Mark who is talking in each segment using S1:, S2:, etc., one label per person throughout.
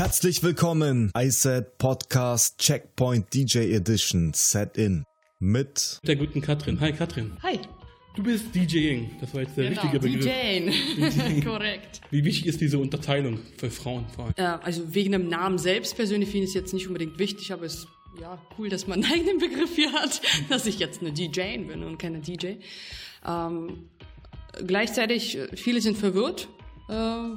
S1: Herzlich willkommen, iSet Podcast Checkpoint DJ Edition Set In mit
S2: der guten Katrin. Hi Katrin.
S3: Hi.
S2: Du bist DJing, das war jetzt der
S3: genau,
S2: richtige Begriff.
S3: DJing, korrekt.
S2: Wie wichtig ist diese Unterteilung für Frauen vor allem?
S3: Ja, also wegen dem Namen selbst persönlich finde ich es jetzt nicht unbedingt wichtig, aber es ist ja cool, dass man einen eigenen Begriff hier hat, dass ich jetzt eine DJ bin und keine DJ. Ähm, gleichzeitig, äh, viele sind verwirrt,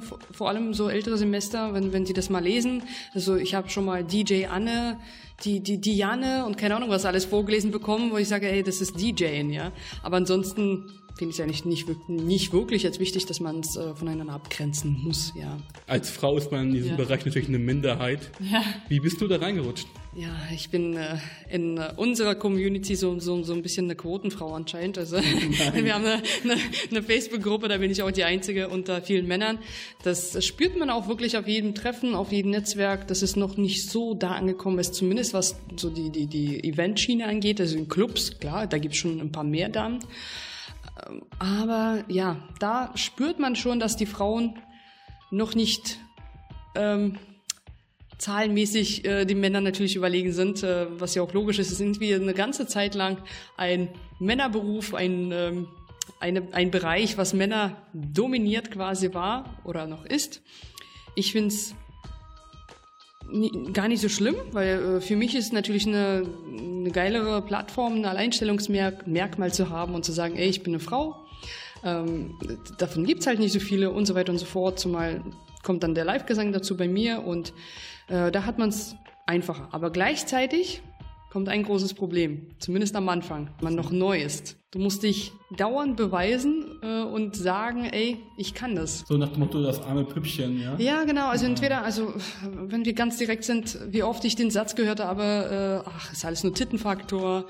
S3: vor, vor allem so ältere Semester, wenn, wenn sie das mal lesen. Also ich habe schon mal DJ Anne, die, die Diane und keine Ahnung was alles vorgelesen bekommen, wo ich sage, ey, das ist DJing, ja. Aber ansonsten finde ich es ja nicht, nicht, nicht wirklich als wichtig, dass man es äh, voneinander abgrenzen muss, ja.
S2: Als Frau ist man in diesem
S3: Ja.
S2: Bereich natürlich eine Minderheit.
S3: Ja.
S2: Wie bist du da reingerutscht?
S3: Ja, ich bin äh, in äh, unserer Community so, so, so ein bisschen eine Quotenfrau anscheinend. Also wir haben eine, eine, eine Facebook-Gruppe, da bin ich auch die Einzige unter vielen Männern. Das spürt man auch wirklich auf jedem Treffen, auf jedem Netzwerk, dass es noch nicht so da angekommen ist, zumindest was so die, die, die Eventschiene angeht. Also in Clubs, klar, da gibt es schon ein paar mehr Damen. Aber ja, da spürt man schon, dass die Frauen noch nicht ähm, zahlenmäßig äh, den Männern natürlich überlegen sind, äh, was ja auch logisch ist. Es sind wir eine ganze Zeit lang ein Männerberuf, ein, ähm, eine, ein Bereich, was Männer dominiert quasi war oder noch ist. Ich finde es gar nicht so schlimm, weil äh, für mich ist natürlich eine, eine geilere Plattform, ein Alleinstellungsmerkmal zu haben und zu sagen, ey, ich bin eine Frau. Ähm, davon gibt's halt nicht so viele und so weiter und so fort. Zumal kommt dann der Live-Gesang dazu bei mir und äh, da hat man es einfacher. Aber gleichzeitig kommt ein großes Problem, zumindest am Anfang, wenn man noch neu ist. Du musst dich dauernd beweisen äh, und sagen, ey, ich kann das.
S2: So nach dem Motto, das arme Püppchen, ja?
S3: Ja, genau. Also entweder, also wenn wir ganz direkt sind, wie oft ich den Satz gehört habe, äh, ach, ist alles nur Tittenfaktor.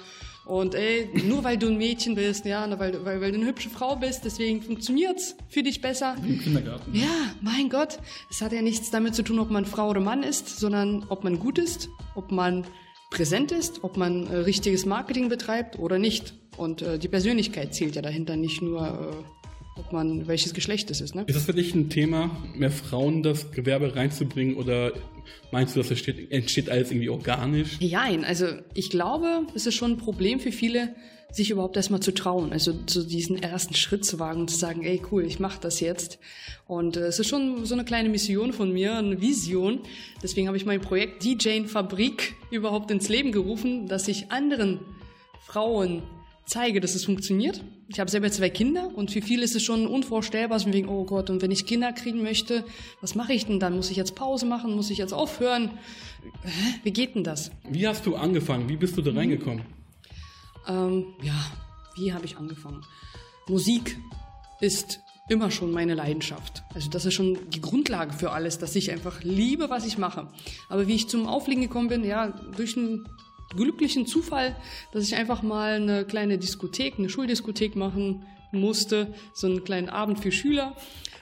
S3: Und ey, nur weil du ein Mädchen bist, ja, weil, weil, weil du eine hübsche Frau bist, deswegen funktioniert's für dich besser.
S2: Im Kindergarten.
S3: Ja, mein Gott, es hat ja nichts damit zu tun, ob man Frau oder Mann ist, sondern ob man gut ist, ob man präsent ist, ob man äh, richtiges Marketing betreibt oder nicht. Und äh, die Persönlichkeit zählt ja dahinter, nicht nur, äh, ob man welches Geschlecht es ist. Ne?
S2: Ist das für dich ein Thema, mehr Frauen das Gewerbe reinzubringen oder meinst du, das entsteht, entsteht alles irgendwie organisch?
S3: Jein, also ich glaube, es ist schon ein Problem für viele, sich überhaupt erstmal zu trauen, also so diesen ersten Schritt zu wagen und zu sagen, ey cool, ich mache das jetzt. Und äh, es ist schon so eine kleine Mission von mir, eine Vision. Deswegen habe ich mein Projekt DJ Fabrik überhaupt ins Leben gerufen, dass ich anderen Frauen zeige, dass es funktioniert. Ich habe selber zwei Kinder und für viele ist es schon unvorstellbar, so wegen, oh Gott, und wenn ich Kinder kriegen möchte, was mache ich denn dann? Muss ich jetzt Pause machen? Muss ich jetzt aufhören? Wie geht denn das?
S2: Wie hast du angefangen? Wie bist du da reingekommen?
S3: Ähm, ja, wie habe ich angefangen? Musik ist immer schon meine Leidenschaft. Also das ist schon die Grundlage für alles, dass ich einfach liebe, was ich mache. Aber wie ich zum Auflegen gekommen bin, ja, durch einen glücklichen Zufall, dass ich einfach mal eine kleine Diskothek, eine Schuldiskothek machen musste, so einen kleinen Abend für Schüler.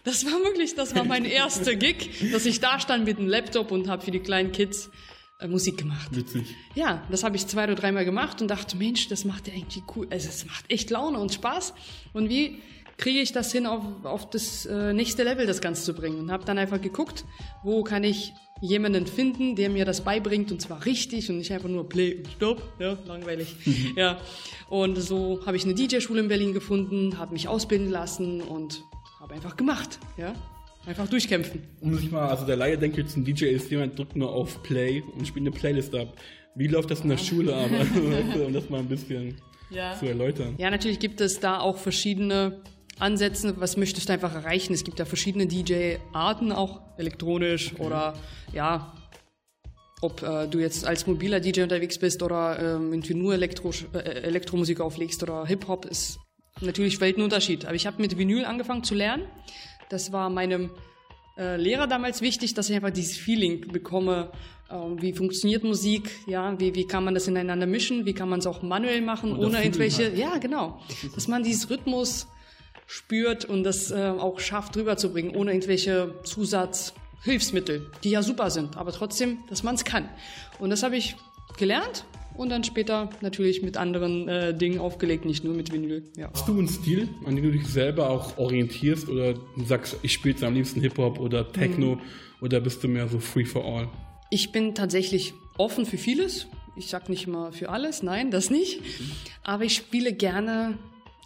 S3: Das war wirklich, das war mein erster Gig, dass ich da stand mit einem Laptop und habe für die kleinen Kids äh, Musik gemacht.
S2: Witzig.
S3: Ja, das habe ich zwei oder dreimal gemacht und dachte, Mensch, das macht ja irgendwie cool. Also es macht echt Laune und Spaß. Und wie kriege ich das hin, auf, auf das äh, nächste Level das Ganze zu bringen? Und habe dann einfach geguckt, wo kann ich jemanden finden, der mir das beibringt und zwar richtig und nicht einfach nur Play und Stopp, ja, langweilig. ja. Und so habe ich eine DJ-Schule in Berlin gefunden, habe mich ausbilden lassen und habe einfach gemacht, ja. Einfach durchkämpfen.
S2: Um sich mal, also der Laie denkt jetzt, ein DJ ist jemand, drückt nur auf Play und spielt eine Playlist ab. Wie läuft das in der Schule aber, du, um das mal ein bisschen
S3: Ja.
S2: zu erläutern?
S3: Ja, natürlich gibt es da auch verschiedene Ansätze. Was möchtest du einfach erreichen? Es gibt da verschiedene DJ-Arten, auch elektronisch oder ja, ob äh, du jetzt als mobiler DJ unterwegs bist oder ähm, irgendwie nur Elektro äh, Elektromusik auflegst oder Hip-Hop, ist natürlich Weltenunterschied. Aber ich habe mit Vinyl angefangen zu lernen. Das war meinem äh, Lehrer damals wichtig, dass ich einfach dieses Feeling bekomme, ähm, wie funktioniert Musik, ja, wie, wie kann man das ineinander mischen, wie kann man es auch manuell machen,
S2: das
S3: ohne irgendwelche,
S2: halt.
S3: ja, genau, dass man dieses Rhythmus spürt und das äh, auch schafft rüberzubringen, ohne irgendwelche Zusatzhilfsmittel, die ja super sind, aber trotzdem, dass man es kann. Und das habe ich gelernt und dann später natürlich mit anderen äh, Dingen aufgelegt, nicht nur mit Vinyl. Ja.
S2: Hast du einen Stil, an dem du dich selber auch orientierst oder sagst, ich spiele jetzt am liebsten Hip-Hop oder Techno mhm. oder bist du mehr so free for all?
S3: Ich bin tatsächlich offen für vieles. Ich sag nicht immer für alles, nein, das nicht. Aber ich spiele gerne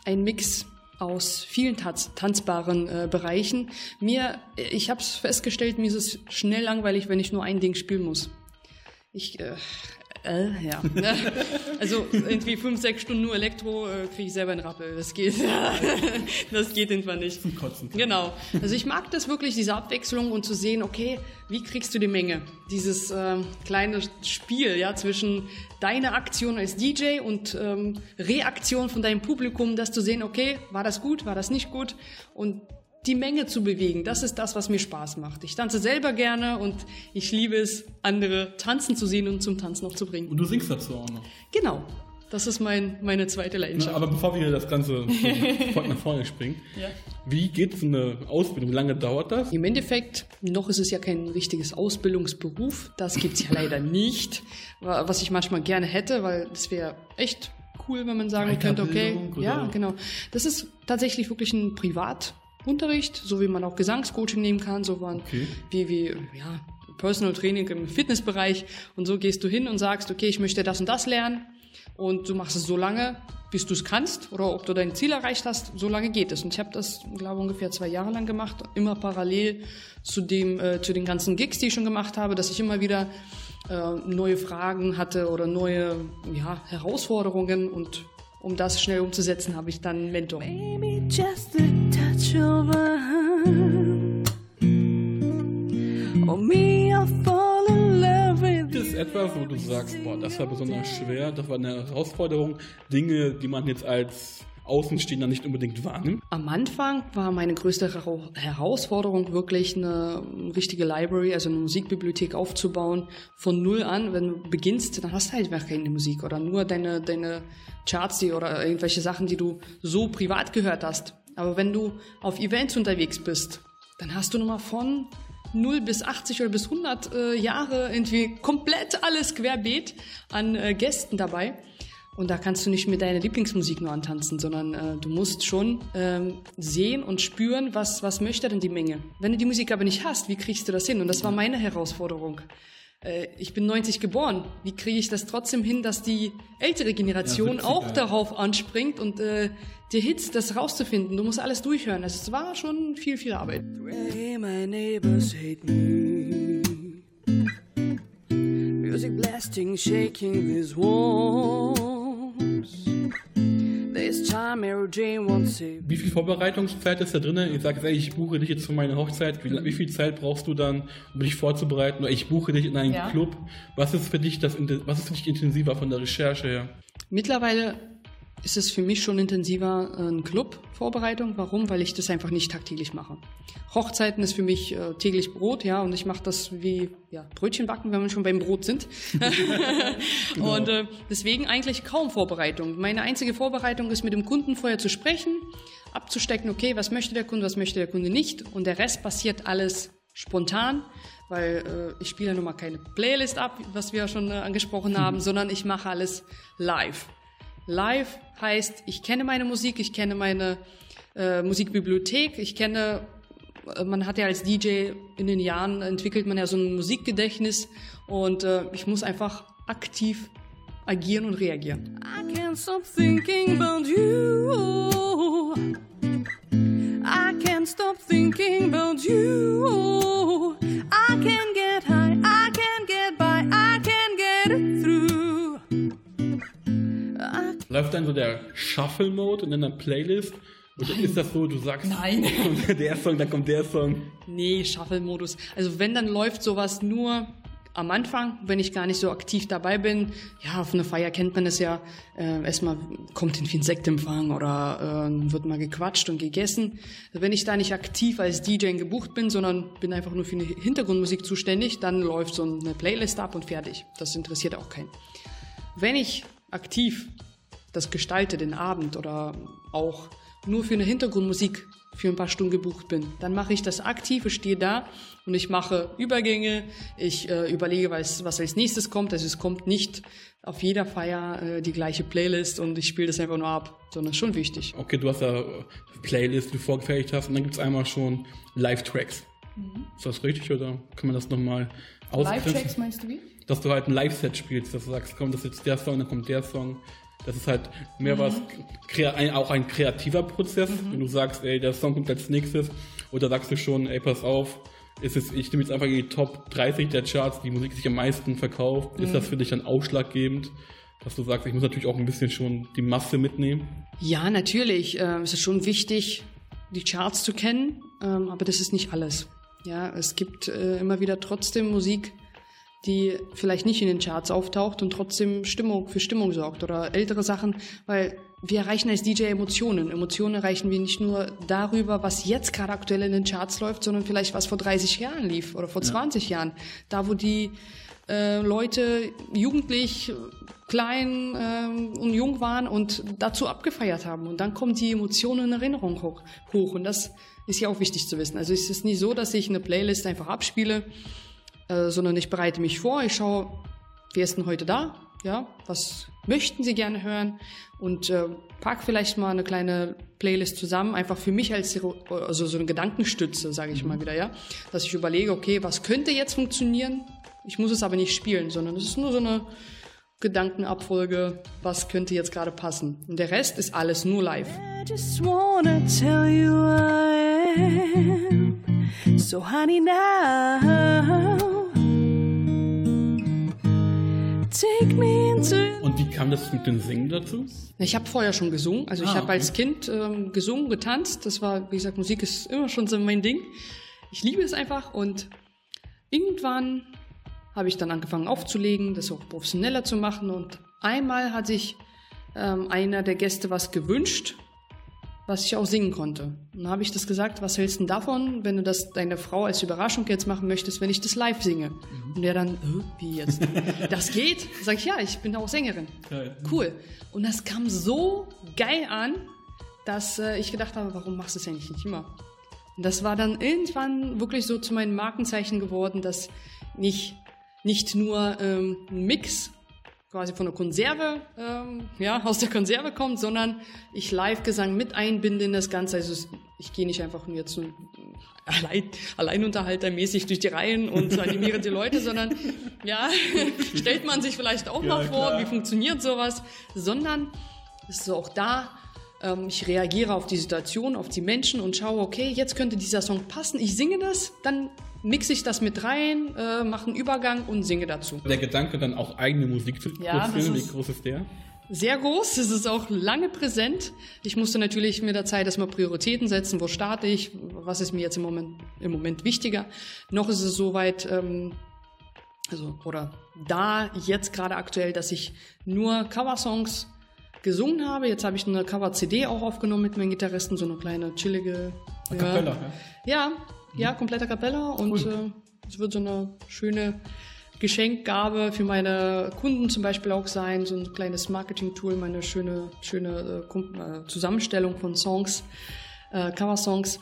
S3: einen Mix aus vielen tanz tanzbaren äh, Bereichen. Mir, ich habe es festgestellt, mir ist es schnell langweilig, wenn ich nur ein Ding spielen muss. Ich, äh, äh, ja. also irgendwie fünf, sechs Stunden nur Elektro äh, kriege ich selber einen Rappel. Das geht. das geht irgendwann nicht.
S2: Zum Kotzen.
S3: Genau. Also ich mag das wirklich, diese Abwechslung und zu sehen, okay, wie kriegst du die Menge? Dieses äh, kleine Spiel, ja, zwischen deiner Aktion als DJ und ähm, Reaktion von deinem Publikum, dass du sehen, okay, war das gut, war das nicht gut? Und die Menge zu bewegen. Das ist das, was mir Spaß macht. Ich tanze selber gerne und ich liebe es, andere tanzen zu sehen und zum Tanzen noch zu bringen.
S2: Und du singst dazu auch noch.
S3: Genau. Das ist mein, meine zweite Leidenschaft.
S2: Na, aber bevor wir das Ganze nach vorne springen, ja. wie geht so eine Ausbildung? Wie lange dauert das?
S3: Im Endeffekt, noch ist es ja kein richtiges Ausbildungsberuf. Das gibt es ja leider nicht. Was ich manchmal gerne hätte, weil das wäre echt cool, wenn man sagen könnte, okay, oder? ja, genau. Das ist tatsächlich wirklich ein Privat Unterricht, so wie man auch Gesangscoaching nehmen kann, so waren okay. wie, wie, ja, Personal Training im Fitnessbereich und so gehst du hin und sagst, okay, ich möchte das und das lernen und du machst es so lange, bis du es kannst oder ob du dein Ziel erreicht hast, so lange geht es. Und ich habe das, glaube ich, ungefähr zwei Jahre lang gemacht, immer parallel zu dem, äh, zu den ganzen Gigs, die ich schon gemacht habe, dass ich immer wieder äh, neue Fragen hatte oder neue ja, Herausforderungen und um das schnell umzusetzen, habe ich dann einen Mentor. Maybe just a touch of a hand.
S2: Me, I fall in love with Gibt es etwas, wo du sagst, boah, das war besonders schwer, das war eine Herausforderung, Dinge, die man jetzt als Außenstehender nicht unbedingt wahrnimmt?
S3: Am Anfang war meine größte Herausforderung wirklich eine richtige Library, also eine Musikbibliothek aufzubauen von null an. Wenn du beginnst, dann hast du halt einfach keine Musik oder nur deine, deine Charts die, oder irgendwelche Sachen, die du so privat gehört hast. Aber wenn du auf Events unterwegs bist, dann hast du nochmal von 0 bis 80 oder bis 100 äh, Jahre irgendwie komplett alles querbeet an äh, Gästen dabei. Und da kannst du nicht mit deiner Lieblingsmusik nur antanzen, sondern äh, du musst schon ähm, sehen und spüren, was, was möchte denn die Menge. Wenn du die Musik aber nicht hast, wie kriegst du das hin? Und das war meine Herausforderung. Äh, ich bin 90 geboren. Wie kriege ich das trotzdem hin, dass die ältere Generation ja, auch darauf anspringt und äh, die Hits, das rauszufinden? Du musst alles durchhören. Es war schon viel, viel Arbeit. My neighbors hate me. Music blasting, shaking these walls.
S2: Wie viel Vorbereitungszeit ist da drin? Ich sage, ich buche dich jetzt für meine Hochzeit. Wie, wie, viel Zeit brauchst du dann, um dich vorzubereiten? Oder ich buche dich in einen ja. Club. Was ist für dich das, was ist für dich intensiver von der Recherche her?
S3: Mittlerweile ist es für mich schon intensiver äh, ein Club-Vorbereitung. Warum? Weil ich das einfach nicht tagtäglich mache. Hochzeiten ist für mich äh, täglich Brot, ja, und ich mache das wie ja, Brötchen backen, wenn wir schon beim Brot sind. genau. Und äh, deswegen eigentlich kaum Vorbereitung. Meine einzige Vorbereitung ist mit dem Kunden vorher zu sprechen, abzustecken, okay, was möchte der Kunde, was möchte der Kunde nicht, und der Rest passiert alles spontan weil äh, ich spiele ja nun mal keine Playlist ab, was wir schon äh, angesprochen haben, sondern ich mache alles live. Live heißt, ich kenne meine Musik, ich kenne meine äh, Musikbibliothek, ich kenne, äh, man hat ja als DJ in den Jahren entwickelt man ja so ein Musikgedächtnis und äh, ich muss einfach aktiv agieren und reagieren. I can't stop thinking about you. I can't stop thinking about you.
S2: Dann so der Shuffle-Mode in deiner Playlist? Oder Nein. ist das so, du sagst,
S3: Nein.
S2: kommt der Song, dann kommt der Song?
S3: Nee, Shuffle-Modus. Also wenn, dann läuft sowas nur am Anfang, wenn ich gar nicht so aktiv dabei bin. Ja, auf einer Feier kennt man es ja. Äh, erstmal kommt irgendwie ein Sektempfang oder äh, wird mal gequatscht und gegessen. Wenn ich da nicht aktiv als DJ gebucht bin, sondern bin einfach nur für eine Hintergrundmusik zuständig, dann läuft so eine Playlist ab und fertig. Das interessiert auch keinen. Wenn ich aktiv das gestalte, den Abend oder auch nur für eine Hintergrundmusik für ein paar Stunden gebucht bin. Dann mache ich das aktiv, ich stehe da und ich mache Übergänge, ich äh, überlege, was, was als nächstes kommt. Also es kommt nicht auf jeder Feier äh, die gleiche Playlist und ich spiele das einfach nur ab, sondern schon wichtig.
S2: Okay, du hast ja Playlist, die du vorgefertigt hast und dann gibt es einmal schon Live-Tracks. Mhm. Ist das richtig oder kann man das nochmal ausgrenzen? Live-Tracks meinst du wie? Dass du halt ein Live-Set spielst, dass du sagst, komm, das ist jetzt der Song, dann kommt der Song. Das ist halt mehr mhm. was, auch ein kreativer Prozess, mhm. wenn du sagst, ey, der Song kommt als nächstes, oder sagst du schon, ey, pass auf, ist es, ich nehme jetzt einfach die Top 30 der Charts, die Musik, die sich am meisten verkauft. Mhm. Ist das für dich dann ausschlaggebend? dass du sagst, ich muss natürlich auch ein bisschen schon die Masse mitnehmen?
S3: Ja, natürlich. Ähm, es ist schon wichtig, die Charts zu kennen, ähm, aber das ist nicht alles. Ja, es gibt äh, immer wieder trotzdem Musik, die vielleicht nicht in den Charts auftaucht und trotzdem Stimmung für Stimmung sorgt oder ältere Sachen, weil wir erreichen als DJ Emotionen. Emotionen erreichen wir nicht nur darüber, was jetzt gerade aktuell in den Charts läuft, sondern vielleicht was vor 30 Jahren lief oder vor ja. 20 Jahren. Da, wo die äh, Leute jugendlich, klein äh, und jung waren und dazu abgefeiert haben. Und dann kommen die Emotionen in Erinnerung hoch. hoch. Und das ist ja auch wichtig zu wissen. Also es ist nicht so, dass ich eine Playlist einfach abspiele äh, sondern ich bereite mich vor, ich schaue, wer ist denn heute da? Ja, was möchten Sie gerne hören? Und äh, pack vielleicht mal eine kleine Playlist zusammen, einfach für mich als also so eine Gedankenstütze, sage ich mal wieder, ja, dass ich überlege, okay, was könnte jetzt funktionieren? Ich muss es aber nicht spielen, sondern es ist nur so eine Gedankenabfolge, was könnte jetzt gerade passen. Und der Rest ist alles nur live. I just wanna tell you I am. So honey now
S2: und wie kam das mit dem Singen dazu?
S3: Ich habe vorher schon gesungen. Also ich ah, habe okay. als Kind ähm, gesungen, getanzt. Das war, wie gesagt, Musik ist immer schon so mein Ding. Ich liebe es einfach und irgendwann habe ich dann angefangen aufzulegen, das auch professioneller zu machen. Und einmal hat sich ähm, einer der Gäste was gewünscht was ich auch singen konnte. Und dann habe ich das gesagt, was hältst du davon, wenn du das deine Frau als Überraschung jetzt machen möchtest, wenn ich das live singe? Mhm. Und der dann, äh, wie jetzt? das geht? Sag ich, ja, ich bin auch Sängerin. Geil. Cool. Und das kam so geil an, dass äh, ich gedacht habe, warum machst du es eigentlich nicht immer? Und das war dann irgendwann wirklich so zu meinem Markenzeichen geworden, dass nicht, nicht nur ähm, ein Mix quasi von der Konserve, ähm, ja, aus der Konserve kommt, sondern ich Live-Gesang mit einbinde in das Ganze. Also ich gehe nicht einfach nur jetzt so allein, alleinunterhaltermäßig durch die Reihen und animiere die Leute, sondern ja, stellt man sich vielleicht auch ja, mal vor, klar. wie funktioniert sowas, sondern es ist auch da, ich reagiere auf die Situation, auf die Menschen und schaue, okay, jetzt könnte dieser Song passen, ich singe das, dann mixe ich das mit rein, äh, mache einen Übergang und singe dazu.
S2: Der Gedanke, dann auch eigene Musik zu ja, produzieren, wie groß ist der?
S3: Sehr groß, es ist auch lange präsent. Ich musste natürlich mit der Zeit erstmal Prioritäten setzen, wo starte ich, was ist mir jetzt im Moment, im Moment wichtiger. Noch ist es soweit, ähm, also, oder da jetzt gerade aktuell, dass ich nur Coversongs gesungen habe. Jetzt habe ich eine Cover-CD auch aufgenommen mit meinen Gitarristen, so eine kleine chillige.
S2: A ja, Capella, ja?
S3: Ja, ja, komplette Kapelle und cool. äh, es wird so eine schöne Geschenkgabe für meine Kunden zum Beispiel auch sein, so ein kleines Marketing-Tool, meine schöne, schöne äh, äh, Zusammenstellung von Songs, äh, Cover-Songs.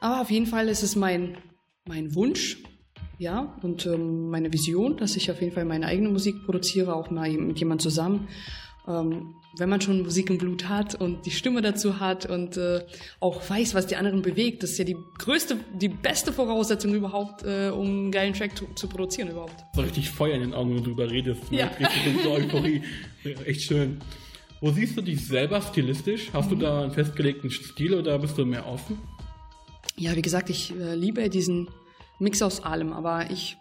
S3: Aber auf jeden Fall ist es mein, mein Wunsch, ja, und ähm, meine Vision, dass ich auf jeden Fall meine eigene Musik produziere, auch mal mit jemand zusammen. Ähm, wenn man schon Musik im Blut hat und die Stimme dazu hat und äh, auch weiß, was die anderen bewegt, das ist ja die größte, die beste Voraussetzung überhaupt, äh, um einen geilen Track zu, zu produzieren überhaupt.
S2: So richtig Feuer in den Augen, wenn du darüber redest. Ne? Ja. Richtig so Euphorie. Echt schön. Wo siehst du dich selber stilistisch? Hast mhm. du da einen festgelegten Stil oder bist du mehr offen?
S3: Ja, wie gesagt, ich äh, liebe diesen Mix aus allem, aber ich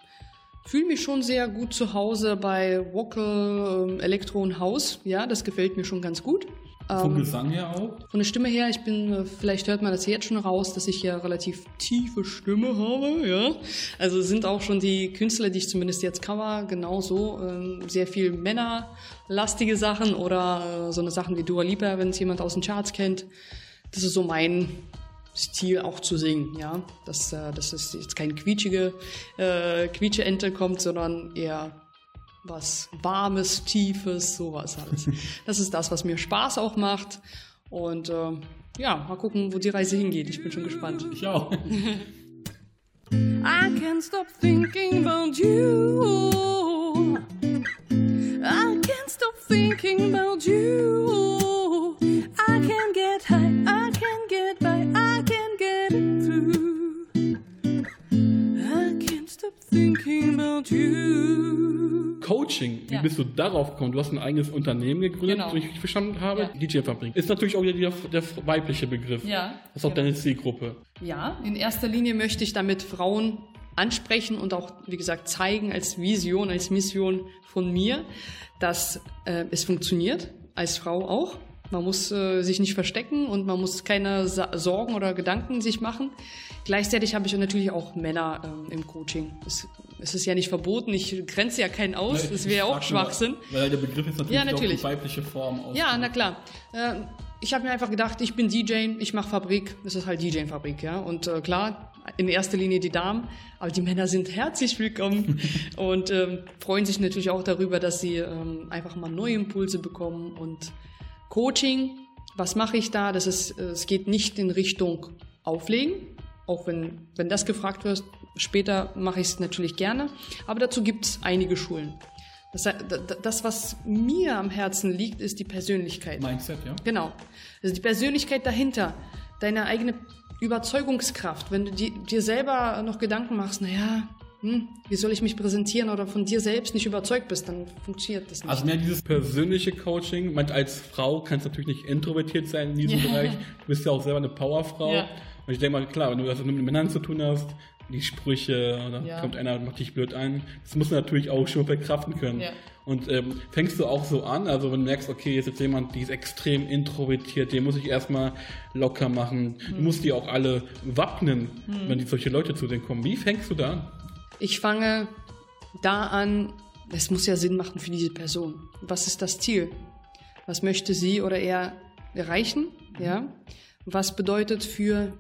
S3: fühle mich schon sehr gut zu Hause bei Vocal, ähm, Elektro und House. Ja, das gefällt mir schon ganz gut.
S2: Vom ähm, Gesang her auch?
S3: Von der Stimme her, ich bin, äh, vielleicht hört man das jetzt schon raus, dass ich ja relativ tiefe Stimme habe, ja. Also sind auch schon die Künstler, die ich zumindest jetzt cover, genauso ähm, sehr viel männerlastige Sachen oder äh, so eine Sachen wie Dua Lipa, wenn es jemand aus den Charts kennt. Das ist so mein Stil auch zu singen, ja. Dass, äh, dass es jetzt kein quietschige äh, Quietsche-Ente kommt, sondern eher was Warmes, Tiefes, sowas alles. das ist das, was mir Spaß auch macht. Und äh, ja, mal gucken, wo die Reise hingeht. Ich bin schon gespannt.
S2: Ich auch.
S3: I can't stop thinking about you. I can't stop thinking about you. I can't get high, I
S2: Coaching, wie ja. bist du darauf gekommen? Du hast ein eigenes Unternehmen gegründet, genau. so ich verstanden habe. Ja. DJ-Fabrik. Ist natürlich auch der, der, weibliche Begriff. Ja. Das ist auch deine Zielgruppe.
S3: Ja, in erster Linie möchte ich damit Frauen ansprechen und auch, wie gesagt, zeigen als Vision, als Mission von mir, dass äh, es funktioniert, als Frau auch. Man muss äh, sich nicht verstecken und man muss keine Sa Sorgen oder Gedanken sich machen. Gleichzeitig habe ich natürlich auch Männer ähm, im Coaching. Es, es, ist ja nicht verboten, ich grenze ja keinen aus, ja, das wäre ja auch Schwachsinn.
S2: Nur, weil der Begriff ist natürlich, ja, natürlich. auch weibliche Form.
S3: Ja, na klar. Äh, ich habe mir einfach gedacht, ich bin DJ, ich mache Fabrik, das ist halt DJ-Fabrik, ja. Und äh, klar, in erster Linie die Damen, aber die Männer sind herzlich willkommen und ähm, freuen sich natürlich auch darüber, dass sie ähm, einfach mal neue Impulse bekommen und Coaching. Was mache ich da? Das ist, es geht nicht in Richtung Auflegen, auch wenn, wenn das gefragt wird. Später mache ich es natürlich gerne, aber dazu gibt es einige Schulen. Das, das, was mir am Herzen liegt, ist die Persönlichkeit.
S2: Mindset, ja.
S3: Genau. Also die Persönlichkeit dahinter, deine eigene Überzeugungskraft. Wenn du dir selber noch Gedanken machst, naja, hm, wie soll ich mich präsentieren oder von dir selbst nicht überzeugt bist, dann funktioniert das nicht.
S2: Also mehr dieses persönliche Coaching. Man als Frau kannst du natürlich nicht introvertiert sein in diesem ja. Bereich. Du bist ja auch selber eine Powerfrau. Ja. Und ich denke mal, klar, wenn du das mit Männern zu tun hast, die Sprüche, oder ja. kommt einer und macht dich blöd ein. Das musst du natürlich auch schon verkraften können. Und ähm, fängst du auch so an, also wenn du merkst, okay, jetzt ist jemand, die ist extrem introvertiert, den muss ich erstmal locker machen. Mhm. Du musst die auch alle wappnen, mhm. wenn die solche Leute zu dir kommen. Wie fängst du da an?
S3: Ich fange da an, es muss ja Sinn machen für diese Person. Was ist das Ziel? Was möchte sie oder er erreichen? Ja? Was bedeutet für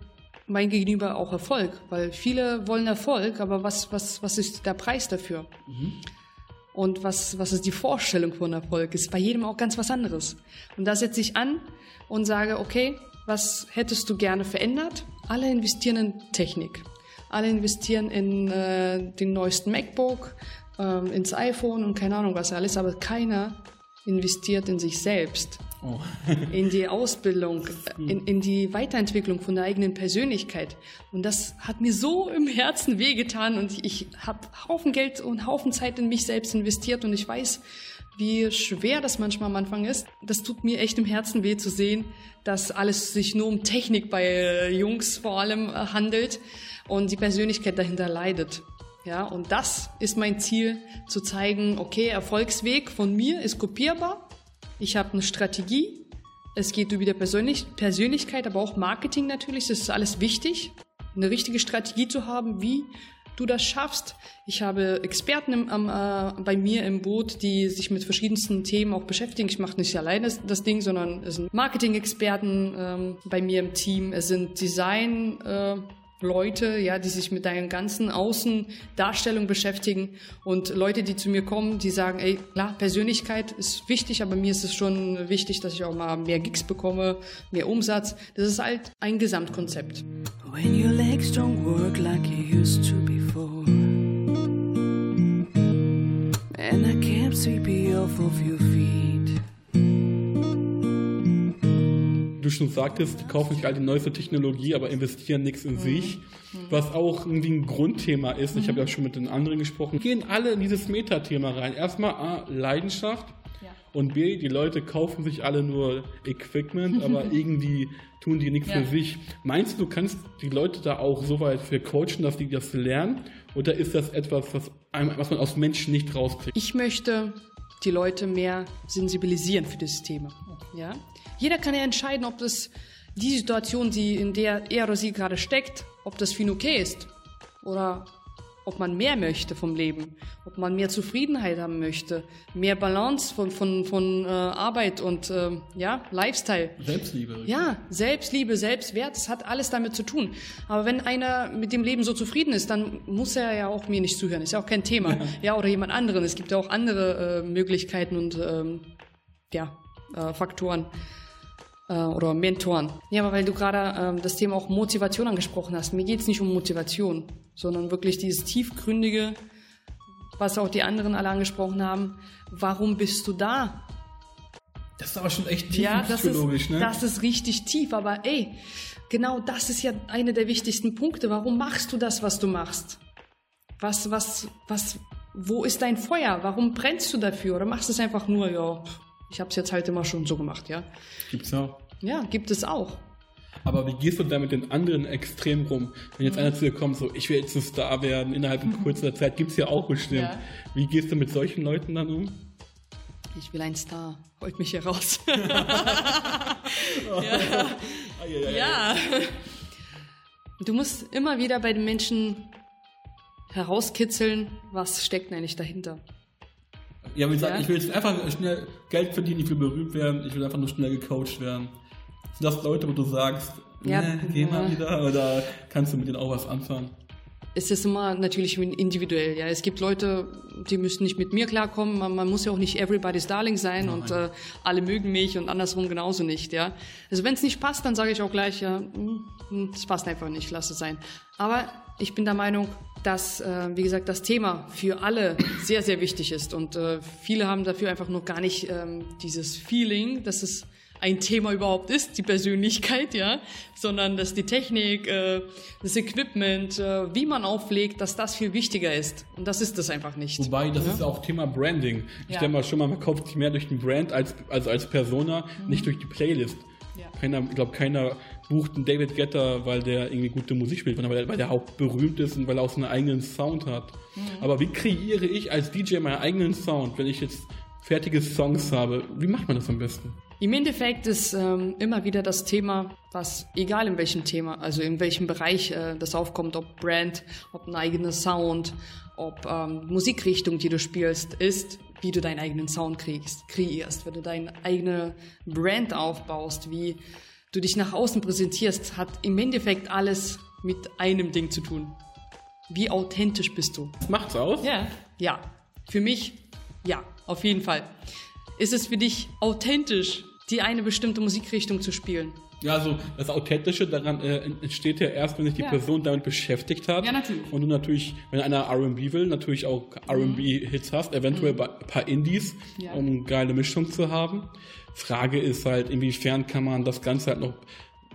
S3: mein Gegenüber auch Erfolg, weil viele wollen Erfolg, aber was, was, was ist der Preis dafür? Mhm. Und was, was ist die Vorstellung von Erfolg? Ist bei jedem auch ganz was anderes. Und da setze ich an und sage, okay, was hättest du gerne verändert? Alle investieren in Technik. Alle investieren in äh, den neuesten MacBook, äh, ins iPhone und keine Ahnung was alles, aber keiner investiert in sich selbst. Oh. in die Ausbildung, in, in die Weiterentwicklung von der eigenen Persönlichkeit. Und das hat mir so im Herzen wehgetan und ich habe Haufen Geld und Haufen Zeit in mich selbst investiert und ich weiß, wie schwer das manchmal am Anfang ist. Das tut mir echt im Herzen weh zu sehen, dass alles sich nur um Technik bei Jungs vor allem äh, handelt und die Persönlichkeit dahinter leidet. Ja, und das ist mein Ziel, zu zeigen, okay, Erfolgsweg von mir ist kopierbar, ich habe eine Strategie. Es geht über die Persönlich Persönlichkeit, aber auch Marketing natürlich. Das ist alles wichtig, eine richtige Strategie zu haben, wie du das schaffst. Ich habe Experten im, äh, bei mir im Boot, die sich mit verschiedensten Themen auch beschäftigen. Ich mache nicht alleine das, das, Ding, sondern es sind Marketing-Experten ähm, bei mir im Team. Es sind Design. Äh, Leute, ja, die sich mit deinen ganzen Außendarstellung beschäftigen und Leute, die zu mir kommen, die sagen, ey, klar, Persönlichkeit ist wichtig, aber mir ist es schon wichtig, dass ich auch mal mehr Gigs bekomme, mehr Umsatz. Das ist halt ein Gesamtkonzept. When your legs don't work like you used to before And I can't sweep you off of your feet
S2: du schon sagtest, die kaufen sich all die neueste Technologie, aber investieren nichts in mhm. sich, was auch irgendwie ein Grundthema ist. Mhm. Ich habe ja schon mit den anderen gesprochen. Gehen alle in dieses Metathema rein. Erstmal A, Leidenschaft. Ja. Und B, die Leute kaufen sich alle nur Equipment, aber irgendwie tun die nichts ja. für sich. Meinst du, du kannst die Leute da auch so weit für coachen, dass die das lernen? Oder ist das etwas, was, was man aus Menschen nicht rauskriegt?
S3: Ich möchte die Leute mehr sensibilisieren für das Thema. Ja? Jeder kann ja entscheiden, ob das die Situation, die, in der er oder sie gerade steckt, ob das für ihn okay ist. Oder ob man mehr möchte vom Leben, ob man mehr Zufriedenheit haben möchte, mehr Balance von, von, von äh, Arbeit und äh, ja, Lifestyle.
S2: Selbstliebe. Richtig?
S3: Ja, Selbstliebe, Selbstwert, das hat alles damit zu tun. Aber wenn einer mit dem Leben so zufrieden ist, dann muss er ja auch mir nicht zuhören. Ist ja auch kein Thema. Ja, ja oder jemand anderen. Es gibt ja auch andere äh, Möglichkeiten und ähm, ja, äh, Faktoren. äh, oder Mentoren. Ja, aber weil du gerade äh, das Thema auch Motivation angesprochen hast. Mir geht es nicht um Motivation, sondern wirklich dieses tiefgründige, was auch die anderen alle angesprochen haben. Warum bist du da?
S2: Das ist aber schon echt tief
S3: ja, das psychologisch, ist, ne? Das ist richtig tief, aber ey, genau das ist ja einer der wichtigsten Punkte. Warum machst du das, was du machst? Was, was, was, wo ist dein Feuer? Warum brennst du dafür? Oder machst du es einfach nur, ja, ich habe es jetzt halt immer schon so gemacht, ja?
S2: Gibt's auch.
S3: Ja, gibt es auch.
S2: Aber wie gehst du da mit den anderen extrem rum? Wenn jetzt mhm. einer zu dir kommt, so, ich will jetzt ein Star werden, innerhalb von kurzer Zeit, gibt es ja auch bestimmt. Ja. Wie gehst du mit solchen Leuten dann um?
S3: Ich will ein Star. Holt mich hier raus. ja. ja. Du musst immer wieder bei den Menschen herauskitzeln, was steckt eigentlich dahinter.
S2: Ja, wie gesagt, ja. ich will jetzt einfach schnell Geld verdienen, ich will berühmt werden, ich will einfach nur schnell gecoacht werden. Sind das Leute, wo du sagst, ja, nee, geh mal wieder, oder kannst du mit denen auch was anfangen?
S3: Es ist immer natürlich individuell. Ja, es gibt Leute, die müssen nicht mit mir klarkommen. Man, man muss ja auch nicht everybody's darling sein Nein. und äh, alle mögen mich und andersrum genauso nicht. Ja, also wenn es nicht passt, dann sage ich auch gleich, ja, es hm, hm, passt einfach nicht, lass es sein. Aber ich bin der Meinung, dass, äh, wie gesagt, das Thema für alle sehr, sehr wichtig ist und äh, viele haben dafür einfach noch gar nicht ähm, dieses Feeling, dass es ein Thema überhaupt ist, die Persönlichkeit, ja, sondern dass die Technik, äh, das Equipment, äh, wie man auflegt, dass das viel wichtiger ist. Und das ist das einfach nicht.
S2: Wobei, das ja? ist auch Thema Branding. Ich ja. denke mal schon mal, man kauft sich mehr durch den Brand als, also als Persona, mhm. nicht durch die Playlist. Ja. Keiner, ich glaube, keiner bucht einen David Getter, weil der irgendwie gute Musik spielt, sondern weil der, weil der auch berühmt ist und weil er auch so einen eigenen Sound hat. Mhm. Aber wie kreiere ich als DJ meinen eigenen Sound, wenn ich jetzt fertige Songs habe? Wie macht man das am besten?
S3: Im Endeffekt ist ähm, immer wieder das Thema, was egal in welchem Thema, also in welchem Bereich äh, das aufkommt, ob Brand, ob ein eigener Sound, ob ähm, Musikrichtung, die du spielst, ist, wie du deinen eigenen Sound kriegst, kreierst, wenn du deine eigene Brand aufbaust, wie du dich nach außen präsentierst, hat im Endeffekt alles mit einem Ding zu tun. Wie authentisch bist du?
S2: Macht's aus?
S3: Ja, ja. Für mich, ja, auf jeden Fall. Ist es für dich authentisch, die eine bestimmte Musikrichtung zu spielen?
S2: Ja, also das Authentische daran äh, entsteht ja erst, wenn sich die ja. Person damit beschäftigt hat.
S3: Ja, natürlich.
S2: Und du natürlich, wenn einer RB will, natürlich auch RB-Hits hast, eventuell mhm. ein paar Indies, ja. um eine geile Mischung zu haben. Frage ist halt, inwiefern kann man das Ganze halt noch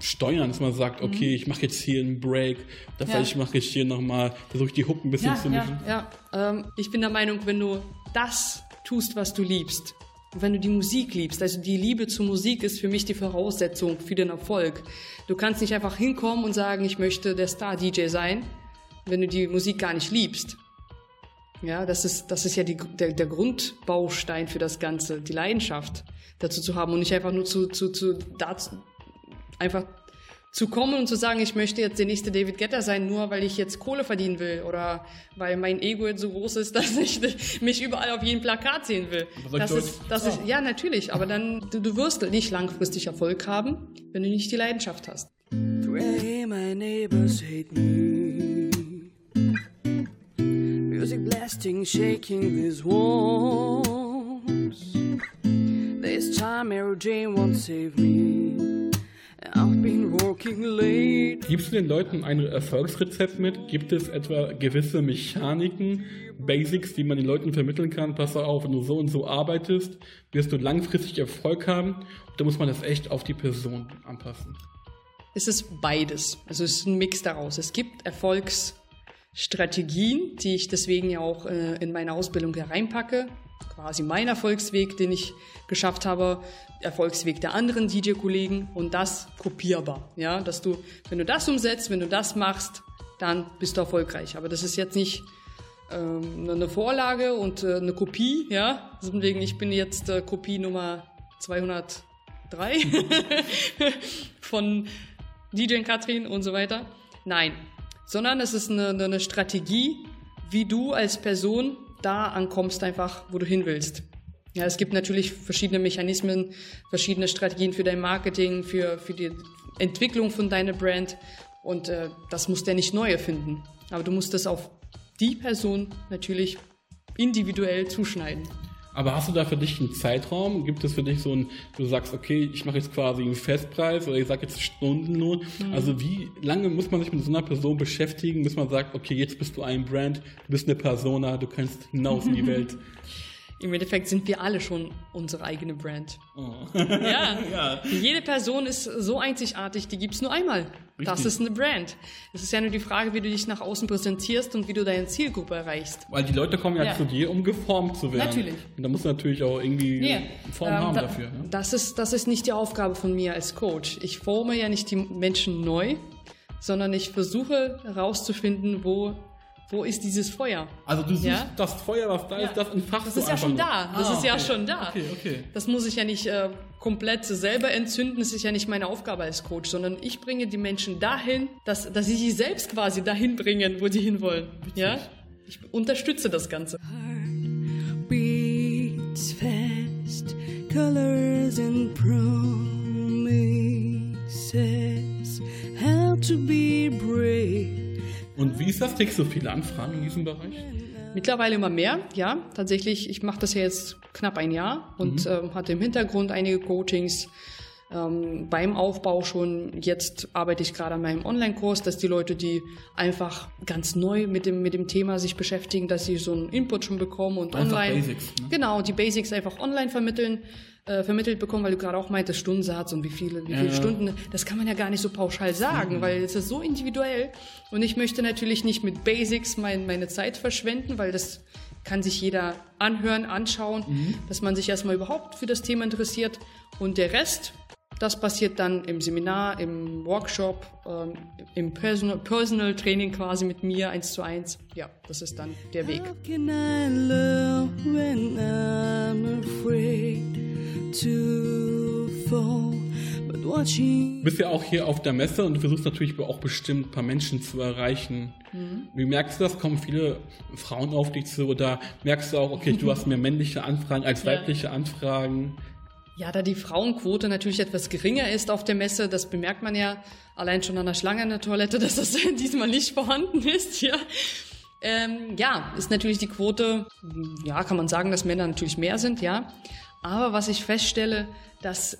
S2: steuern, dass man sagt, okay, mhm. ich mache jetzt hier einen Break, das ja. heißt, ich mache jetzt hier nochmal, versuche ich die Hook ein bisschen zu mischen.
S3: Ja, ja. Ähm, ich bin der Meinung, wenn du das tust, was du liebst, wenn du die Musik liebst, also die Liebe zur Musik ist für mich die Voraussetzung für den Erfolg. Du kannst nicht einfach hinkommen und sagen, ich möchte der Star-DJ sein, wenn du die Musik gar nicht liebst. Ja, das ist, das ist ja die, der, der Grundbaustein für das Ganze, die Leidenschaft dazu zu haben und nicht einfach nur zu, zu, zu dazu, einfach zu kommen und zu sagen, ich möchte jetzt der nächste David Getter sein, nur weil ich jetzt Kohle verdienen will oder weil mein Ego jetzt so groß ist, dass ich mich überall auf jedem Plakat sehen will. Das ist, das ist, ja, natürlich, aber dann, du, du wirst nicht langfristig Erfolg haben, wenn du nicht die Leidenschaft hast. Pray my neighbors hate me. Music blasting, shaking these walls. This time Mary Jane won't save me.
S2: Gibst du den Leuten ein Erfolgsrezept mit? Gibt es etwa gewisse Mechaniken, Basics, die man den Leuten vermitteln kann? Pass auf, wenn du so und so arbeitest, wirst du langfristig Erfolg haben. Da muss man das echt auf die Person anpassen.
S3: Es ist beides. Also es ist ein Mix daraus. Es gibt Erfolgsstrategien, die ich deswegen ja auch äh, in meine Ausbildung hereinpacke quasi mein Erfolgsweg, den ich geschafft habe, Erfolgsweg der anderen DJ-Kollegen und das kopierbar. Ja, dass du, wenn du das umsetzt, wenn du das machst, dann bist du erfolgreich. Aber das ist jetzt nicht ähm, eine Vorlage und äh, eine Kopie. Ja, deswegen ich bin jetzt äh, Kopie Nummer 203 von DJ Katrin und so weiter. Nein, sondern es ist eine, eine Strategie, wie du als Person da ankommst, einfach, wo du hin willst. Ja, es gibt natürlich verschiedene Mechanismen, verschiedene Strategien für dein Marketing, für, für die Entwicklung von deiner Brand. Und äh, das musst du ja nicht neu erfinden. Aber du musst das auf die Person natürlich individuell zuschneiden.
S2: Aber hast du da für dich einen Zeitraum? Gibt es für dich so ein, du sagst, okay, ich mache jetzt quasi einen Festpreis oder ich sage jetzt Stundenlohn? Mhm. Also wie lange muss man sich mit so einer Person beschäftigen, bis man sagt, okay, jetzt bist du ein Brand, du bist eine Persona, du kannst hinaus in die Welt?
S3: Im Endeffekt sind wir alle schon unsere eigene Brand. Oh. ja. ja. Jede Person ist so einzigartig, die gibt es nur einmal. Richtig. Das ist eine Brand. Es ist ja nur die Frage, wie du dich nach außen präsentierst und wie du deine Zielgruppe erreichst.
S2: Weil die Leute kommen ja, ja. zu dir, um geformt zu werden.
S3: Natürlich.
S2: Und da musst du natürlich auch irgendwie nee, Form ähm, haben
S3: da,
S2: dafür. Ne?
S3: Das, ist, das ist nicht die Aufgabe von mir als Coach. Ich forme ja nicht die Menschen neu, sondern ich versuche herauszufinden, wo wo ist dieses Feuer?
S2: Also du siehst ja? das Feuer, was da ja. ist, das entfachst
S3: Das ist ja schon da. Das ah, ist ja schon da. Okay, okay. Das muss ich ja nicht äh, komplett selber entzünden. Das ist ja nicht meine Aufgabe als Coach, sondern ich bringe die Menschen dahin, dass, dass sie sich selbst quasi dahin bringen, wo sie hinwollen. Ja? Ich unterstütze das Ganze. Beats fast, colors and promises,
S2: how to be brave. Und wie ist das? Kriegst du viele Anfragen in diesem Bereich?
S3: Mittlerweile immer mehr, ja. Tatsächlich, ich mache das ja jetzt knapp ein Jahr und mhm. ähm, hatte im Hintergrund einige Coachings ähm, beim Aufbau schon. Jetzt arbeite ich gerade an meinem Online-Kurs, dass die Leute, die einfach ganz neu mit dem, mit dem Thema sich beschäftigen, dass sie so einen Input schon bekommen und einfach online. Basics, ne? Genau, die Basics einfach online vermitteln äh, vermittelt bekommen, weil du gerade auch meintest, Stundensatz und wie viele, wie viele ja. Stunden, das kann man ja gar nicht so pauschal sagen, mhm. weil es ist so individuell. Und ich möchte natürlich nicht mit Basics mein, meine Zeit verschwenden, weil das kann sich jeder anhören, anschauen, mhm. dass man sich erstmal überhaupt für das Thema interessiert. Und der Rest, das passiert dann im Seminar, im Workshop, ähm, im Personal, Personal Training quasi mit mir eins zu eins. Ja, das ist dann der Weg. How can I love when I'm afraid?
S2: to fall. But watching du bist ja auch hier auf der Messe und du versuchst natürlich auch bestimmt ein paar Menschen zu erreichen. Mhm. Wie merkst du das? Kommen viele Frauen auf dich zu oder merkst du auch, okay, du hast mehr männliche Anfragen als weibliche ja. Anfragen?
S3: Ja, da die Frauenquote natürlich etwas geringer ist auf der Messe, das bemerkt man ja allein schon an der Schlange in der Toilette, dass das diesmal nicht vorhanden ist, ja. Ähm, ja, ist natürlich die Quote, ja, kann man sagen, dass Männer natürlich mehr sind, ja. Aber was ich feststelle, dass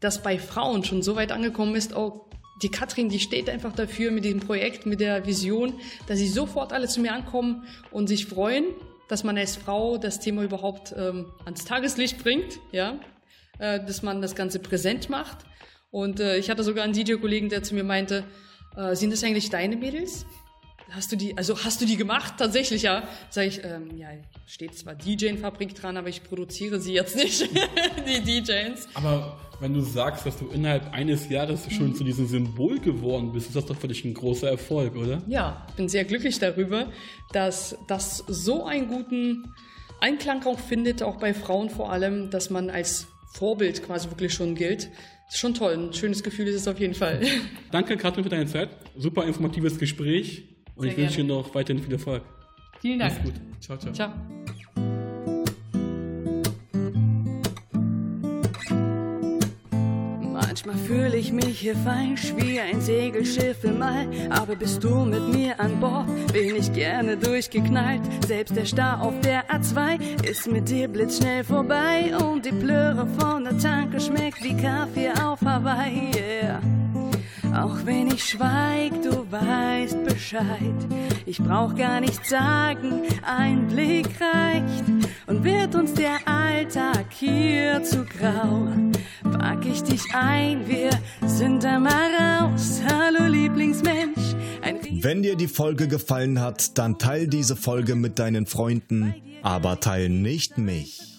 S3: das bei Frauen schon so weit angekommen ist, oh, die Katrin, die steht einfach dafür mit diesem Projekt, mit der Vision, dass sie sofort alle zu mir ankommen und sich freuen, dass man als Frau das Thema überhaupt ähm, ans Tageslicht bringt, ja, äh, dass man das Ganze präsent macht. Und äh, ich hatte sogar einen DJ-Kollegen, der zu mir meinte, äh, sind das eigentlich deine Mädels? Hast du die, also hast du die gemacht? Tatsächlich, ja. Sag ich, ähm, ja, steht zwar DJ-Fabrik dran, aber ich produziere sie jetzt nicht, die DJs.
S2: Aber wenn du sagst, dass du innerhalb eines Jahres schon mhm. zu diesem Symbol geworden bist, ist das doch für dich ein großer Erfolg, oder?
S3: Ja, ich bin sehr glücklich darüber, dass das so einen guten Einklang auch findet, auch bei Frauen vor allem, dass man als Vorbild quasi wirklich schon gilt. Ist schon toll. Ein schönes Gefühl ist es auf jeden Fall.
S2: Danke, Katrin, für deine Zeit. Super informatives Gespräch. Und Sehr ich wünsche dir noch weiterhin viel Erfolg.
S3: Vielen Dank. Mach's gut.
S2: Ciao, ciao. Ciao.
S4: Manchmal fühle ich mich hier falsch wie ein Segelschiff im All. Aber bist du mit mir an Bord, bin ich gerne durchgeknallt. Selbst der Star auf der A2 ist mit dir blitzschnell vorbei. Und die Plöre von der Tanke schmeckt wie Kaffee auf Hawaii. Yeah. Auch wenn ich schweig, du weißt Bescheid. Ich brauch gar nichts sagen, ein Blick reicht. Und wird uns der Alltag hier zu grau, pack ich dich ein, wir sind einmal raus. Hallo Lieblingsmensch.
S1: Wenn dir die Folge gefallen hat, dann teil diese Folge mit deinen Freunden, aber teil nicht mich.